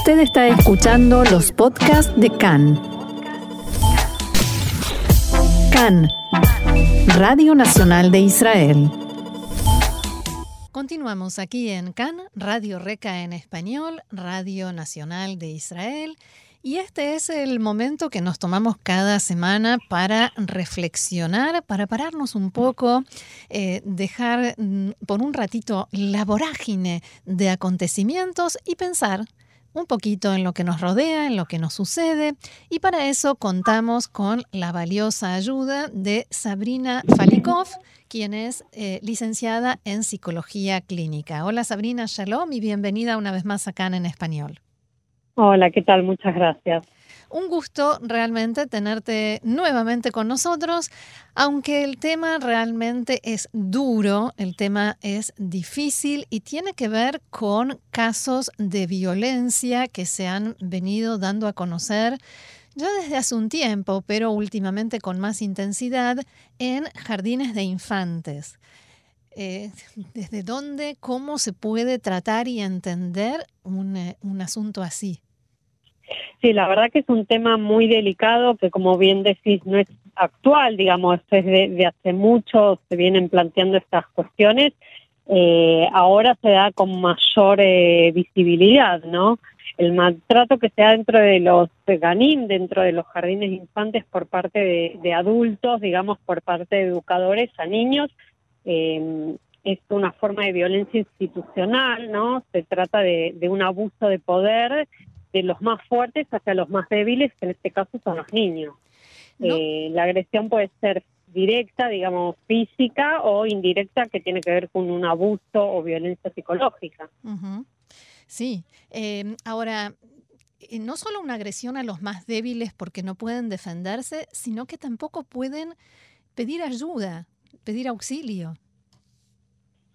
Usted está escuchando los podcasts de CAN. CAN, Radio Nacional de Israel. Continuamos aquí en CAN, Radio Reca en español, Radio Nacional de Israel. Y este es el momento que nos tomamos cada semana para reflexionar, para pararnos un poco, eh, dejar mm, por un ratito la vorágine de acontecimientos y pensar un poquito en lo que nos rodea, en lo que nos sucede. Y para eso contamos con la valiosa ayuda de Sabrina Falikov, quien es eh, licenciada en psicología clínica. Hola Sabrina, shalom y bienvenida una vez más acá en español. Hola, ¿qué tal? Muchas gracias. Un gusto realmente tenerte nuevamente con nosotros, aunque el tema realmente es duro, el tema es difícil y tiene que ver con casos de violencia que se han venido dando a conocer ya desde hace un tiempo, pero últimamente con más intensidad, en jardines de infantes. Eh, ¿Desde dónde, cómo se puede tratar y entender un, eh, un asunto así? Sí, la verdad que es un tema muy delicado que, como bien decís, no es actual, digamos, es de, hace mucho, se vienen planteando estas cuestiones. Eh, ahora se da con mayor eh, visibilidad, ¿no? El maltrato que se da dentro de los ganim, dentro de los jardines infantes por parte de, adultos, digamos, por parte de educadores a niños, eh, es una forma de violencia institucional, ¿no? Se trata de, de un abuso de poder de los más fuertes hacia los más débiles, que en este caso son los niños. Eh, la agresión puede ser directa, digamos, física o indirecta, que tiene que ver con un abuso o violencia psicológica. Sí. Em, ahora, eh, no solo una agresión a los más débiles porque no pueden defenderse, sino que tampoco pueden pedir ayuda, pedir auxilio.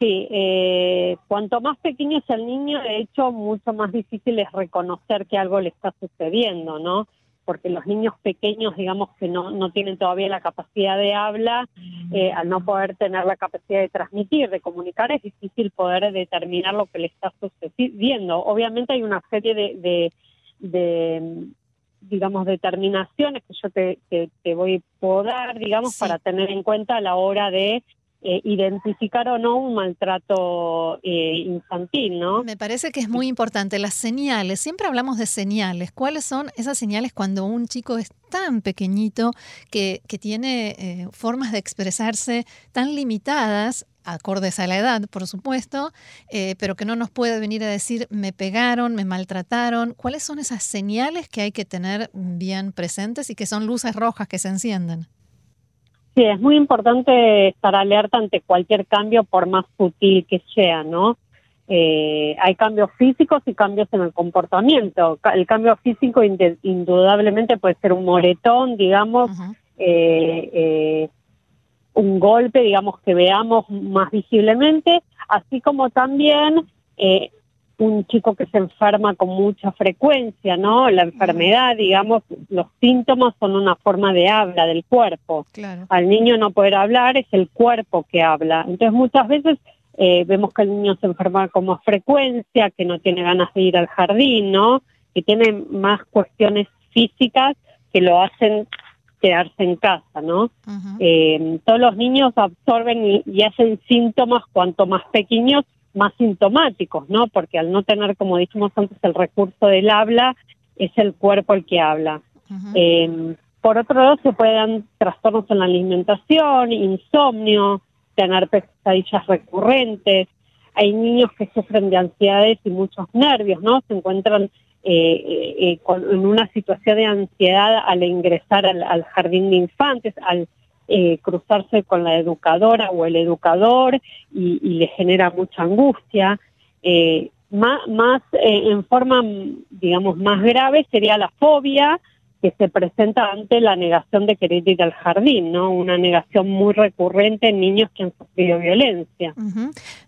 Sí, eh, cuanto más pequeño es el niño, de hecho, mucho más difícil es reconocer que algo le está sucediendo, ¿no? Porque los niños pequeños, digamos que no, no tienen todavía la capacidad de habla, eh, al no poder tener la capacidad de transmitir, de comunicar, es difícil poder determinar lo que le está sucediendo. Obviamente hay una serie de, de, digamos, determinaciones que yo te, te, voy a dar, digamos, para tener en cuenta a la hora de eh, identificar o no un maltrato eh, infantil, ¿no? Me parece que es muy importante las señales. Siempre hablamos de señales. ¿Cuáles son esas señales cuando un chico es tan pequeñito que, que tiene eh, formas de expresarse tan limitadas? acordes a la edad, por supuesto, pero que no nos puede venir a decir me pegaron, me maltrataron. ¿Cuáles son esas señales que hay que tener bien presentes y que son luces rojas que se encienden? Sí, es muy importante estar alerta ante cualquier cambio, por más sutil que sea, ¿no? Eh, hay cambios físicos y cambios en el comportamiento. El cambio físico indudablemente puede ser un moretón, digamos, eh, eh, un golpe, digamos, que veamos más visiblemente, así como también eh, un chico que se enferma con mucha frecuencia, ¿no? La enfermedad, digamos, los síntomas son una forma de habla del cuerpo. Al niño no poder hablar es el cuerpo que habla. Entonces muchas veces eh, vemos que el niño se enferma con más frecuencia, que no tiene ganas de ir al jardín, ¿no? Que tiene más cuestiones físicas que lo hacen quedarse en casa, ¿no? eh, todos los niños absorben y hacen síntomas cuanto más pequeños más sintomáticos, ¿no? Porque al no tener, como dijimos antes, el recurso del habla, es el cuerpo el que habla. Em, por otro lado, se pueden trastornos en la alimentación, insomnio, tener pesadillas recurrentes. Hay niños que sufren de ansiedades y muchos nervios, ¿no? Se encuentran eh, eh, eh en una situación de ansiedad al ingresar al jardín de infantes, al eh, cruzarse con la educadora o el educador y, le genera mucha angustia. Eh, más, más eh, en forma, digamos, más grave sería la fobia, que se presenta ante la negación de querer ir al jardín, ¿no? Una negación muy recurrente en niños que han sufrido violencia.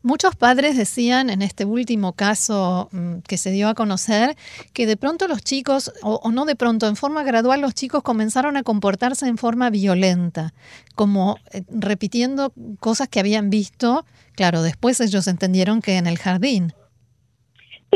Muchos padres decían en este último caso mm, que se dio a conocer que de pronto los chicos, o, no de pronto, en forma gradual los chicos comenzaron a comportarse en forma violenta, como eh, repitiendo cosas que habían visto. Claro, después ellos entendieron que en el jardín.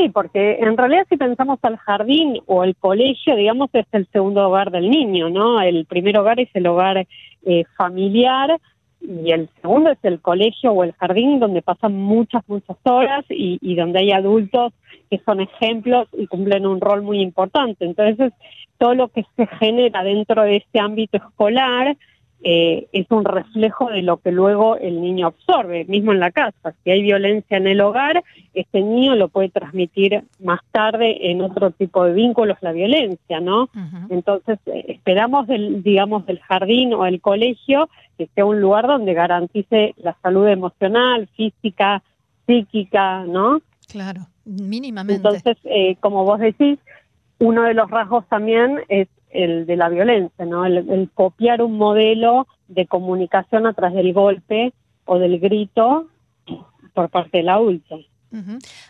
Sí, porque en realidad si pensamos al jardín o el colegio, digamos, es el segundo hogar del niño, ¿no? El primer hogar es el hogar eh, familiar y el segundo es el colegio o el jardín donde pasan muchas, muchas horas y, y donde hay adultos que son ejemplos y cumplen un rol muy importante. Entonces, todo lo que se genera dentro de este ámbito escolar eh, es un reflejo de lo que luego el niño absorbe, mismo en la casa. Si hay violencia en el hogar, este niño lo puede transmitir más tarde en otro tipo de vínculos la violencia, ¿no? Entonces, eh, esperamos, del, digamos, del jardín o el colegio que sea un lugar donde garantice la salud emocional, física, psíquica, ¿no? Claro, mínimamente. Entonces, eh, como vos decís, uno de los rasgos también es el de la violencia, ¿no? El, copiar un modelo de comunicación a través del golpe o del grito por parte del adulto.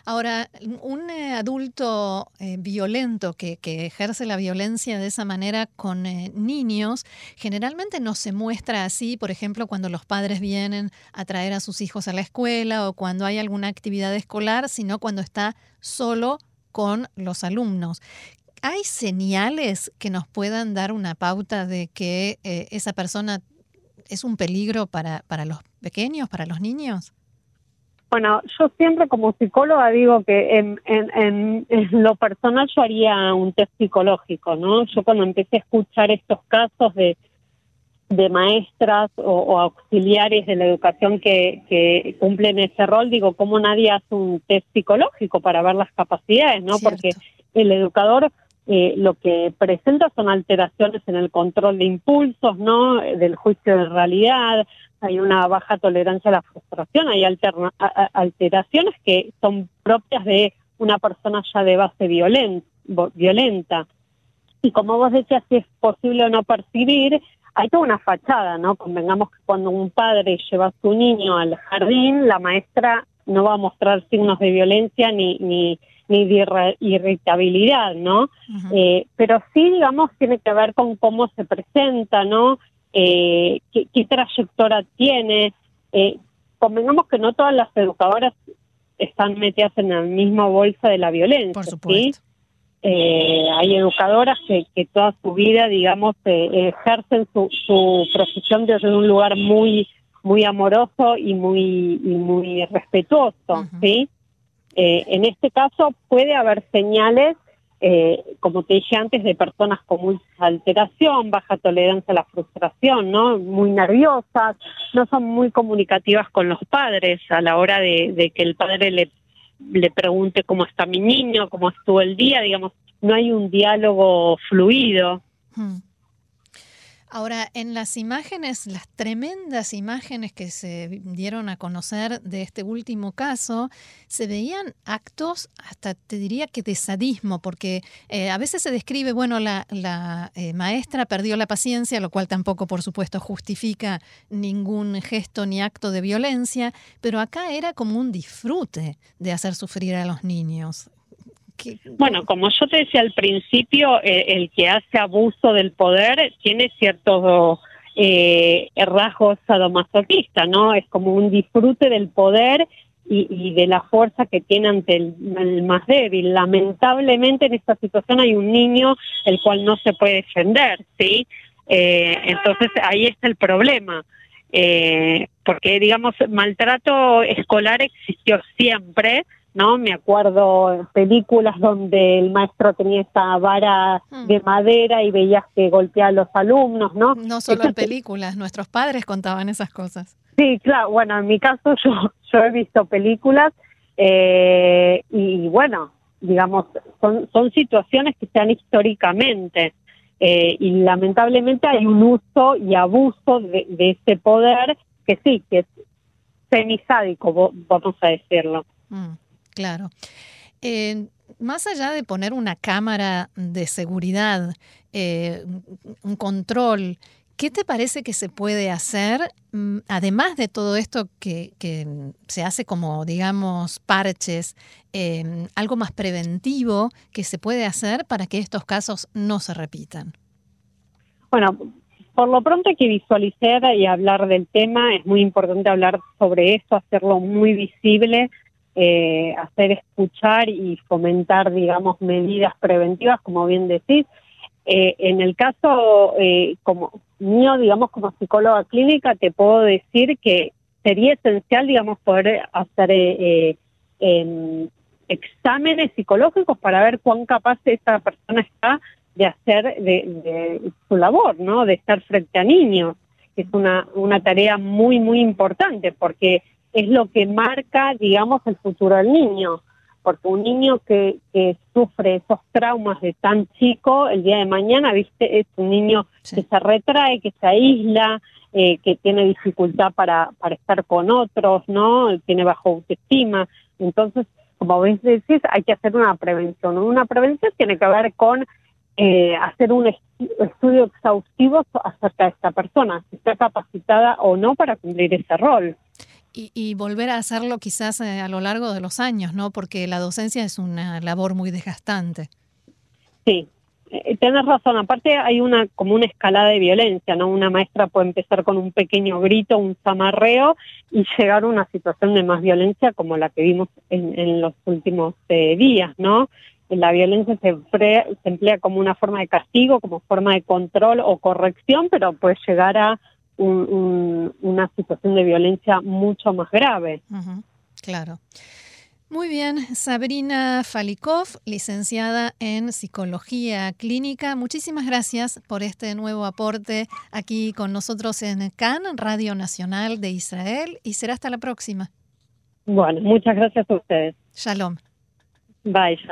Ahora, un eh, adulto eh, violento que, ejerce la violencia de esa manera con eh, niños, generalmente no se muestra así, por ejemplo, cuando los padres vienen a traer a sus hijos a la escuela o cuando hay alguna actividad escolar, sino cuando está solo con los alumnos. ¿Hay señales que nos puedan dar una pauta de que eh, esa persona es un peligro para, para los pequeños, para los niños? Bueno, yo siempre como psicóloga digo que en, en, lo personal yo haría un test psicológico, ¿no? Yo cuando empecé a escuchar estos casos de, de maestras o, auxiliares de la educación que, que, cumplen ese rol, digo, ¿cómo nadie hace un test psicológico para ver las capacidades, ¿no? Porque el educador eh, lo que presenta son alteraciones en el control de impulsos, ¿no? Del juicio de realidad, hay una baja tolerancia a la frustración, hay alteraciones que son propias de una persona ya de base violenta. Y como vos decías, si es posible o no percibir, hay toda una fachada, ¿no? Convengamos que cuando un padre lleva a su niño al jardín, la maestra no va a mostrar signos de violencia ni, ni ni de irritabilidad, ¿no? eh, pero sí, digamos, tiene que ver con cómo se presenta, ¿no? Eh, qué, qué, trayectoria tiene. Eh, convengamos que no todas las educadoras están metidas en la misma bolsa de la violencia. Por supuesto. Eh, hay educadoras que, que, toda su vida, digamos, eh, ejercen su, su profesión desde un lugar muy muy amoroso y muy y muy respetuoso, ¿sí? Eh, en este caso puede haber señales, eh, como te dije antes, de personas con mucha alteración, baja tolerancia a la frustración, ¿no? Muy nerviosas, no son muy comunicativas con los padres a la hora de, que el padre le, pregunte cómo está mi niño, cómo estuvo el día, digamos, no hay un diálogo fluido. Hmm. Ahora, en las imágenes, las tremendas imágenes que se dieron a conocer de este último caso, se veían actos, hasta te diría que de sadismo, porque eh, a veces se describe, bueno, la, eh, maestra perdió la paciencia, lo cual tampoco, por supuesto, justifica ningún gesto ni acto de violencia, pero acá era como un disfrute de hacer sufrir a los niños. Bueno, como yo te decía al principio, eh, el que hace abuso del poder tiene ciertos eh, rasgos sadomasoquistas, ¿no? Es como un disfrute del poder y, de la fuerza que tiene ante el, más débil. Lamentablemente en esta situación hay un niño el cual no se puede defender, ¿sí? Eh, entonces ahí está el problema. Eh, porque digamos maltrato escolar existió siempre ¿no? Me acuerdo películas donde el maestro tenía esta vara mm. de madera y veías que golpeaba a los alumnos, ¿no? No solo en películas, nuestros padres contaban esas cosas. Sí, claro, bueno, en mi caso yo, yo he visto películas eh, y bueno, digamos, son, son situaciones que dan históricamente eh, y lamentablemente hay un uso y abuso de, de ese poder que sí, que es semisádico, vamos a decirlo. Mm. Claro. Eh, más allá de poner una cámara de seguridad, eh, un control, ¿qué te parece que se puede hacer, mm, además de todo esto que, se hace como, digamos, parches, em, algo más preventivo que se puede hacer para que estos casos no se repitan? Bueno, por lo pronto hay que visualizar y hablar del tema, es muy importante hablar sobre esto, hacerlo muy visible eh, hacer escuchar y fomentar, digamos, medidas preventivas, como bien decís. Eh, en el caso eh, como mío, digamos, como psicóloga clínica, te puedo decir que sería esencial, digamos, poder hacer em, exámenes psicológicos para ver cuán capaz esta persona está de hacer de, su labor, ¿no? De estar frente a niños. Es una, una tarea muy, muy importante porque es lo que marca, digamos, el futuro del niño. Porque un niño que, que sufre esos traumas de tan chico, el día de mañana, viste, es un niño que se retrae, que se aísla, eh, que tiene dificultad para, para estar con otros, ¿no? Tiene bajo autoestima. Entonces, como ves, decís, hay que hacer una prevención. Una prevención tiene que ver con eh, hacer un estudio exhaustivo acerca de esta persona, si está capacitada o no para cumplir ese rol. Y, volver a hacerlo quizás eh, a lo largo de los años, ¿no? Porque la docencia es una labor muy desgastante. Sí, eh, tienes razón. Aparte hay una como una escalada de violencia, ¿no? Una maestra puede empezar con un pequeño grito, un zamarreo y llegar a una situación de más violencia como la que vimos en, los últimos eh, días, ¿no? La violencia se, se emplea como una forma de castigo, como forma de control o corrección, pero puede llegar a una situación de violencia mucho más grave. claro. Muy bien, Sabrina Falikov, licenciada en Psicología Clínica, muchísimas gracias por este nuevo aporte aquí con nosotros en CAN, Radio Nacional de Israel, y será hasta la próxima. Bueno, muchas gracias a ustedes. Shalom. Bye, shalom.